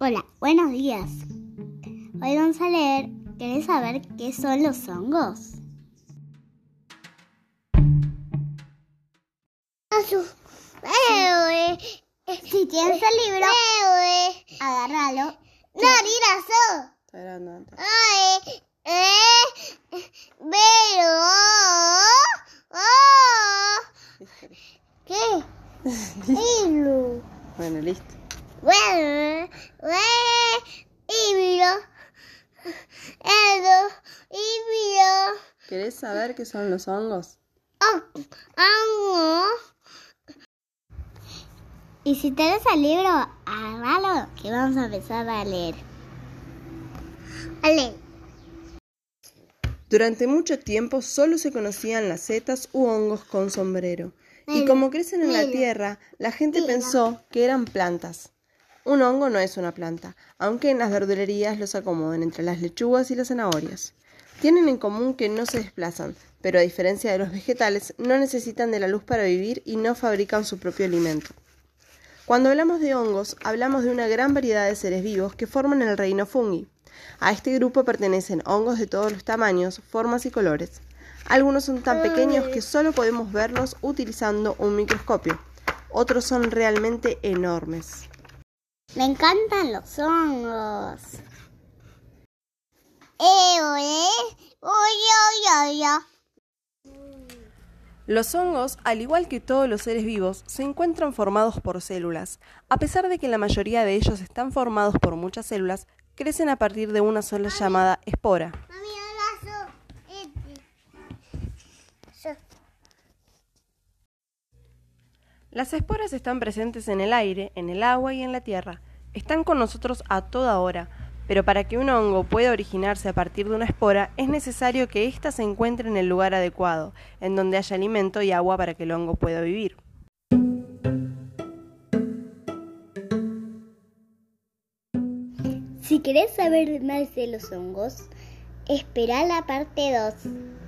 Buenos días. Hoy vamos a leer. ¿Querés saber qué son los hongos? Si tienes el libro, agárralo. No, tirazo. Ay, eh, pero, oh, ¿qué? Bueno, listo. Bueno, hilo, hilo, hilo. ¿Querés saber qué son los hongos? Oh, hongo. Y si tenés el libro, agárralo, que vamos a empezar a leer. A leer. Durante mucho tiempo solo se conocían las setas u hongos con sombrero. Y como crecen en la tierra, la gente pensó que eran plantas. Un hongo no es una planta, aunque en las verdulerías los acomodan entre las lechugas y las zanahorias. Tienen en común que no se desplazan, pero a diferencia de los vegetales, no necesitan de la luz para vivir y no fabrican su propio alimento. Cuando hablamos de hongos, hablamos de una gran variedad de seres vivos que forman el reino fungi. A este grupo pertenecen hongos de todos los tamaños, formas y colores. Algunos son tan pequeños que solo podemos verlos utilizando un microscopio. Otros son realmente enormes. Me encantan los hongos. Eh. Los hongos, al igual que todos los seres vivos, se encuentran formados por células. A pesar de que la mayoría de ellos están formados por muchas células, crecen a partir de una sola llamada espora. Mami. Las esporas están presentes en el aire, en el agua y en la tierra. Están con nosotros a toda hora, pero para que un hongo pueda originarse a partir de una espora es necesario que ésta se encuentre en el lugar adecuado, en donde haya alimento y agua para que el hongo pueda vivir. Si querés saber más de los hongos, espera la parte 2.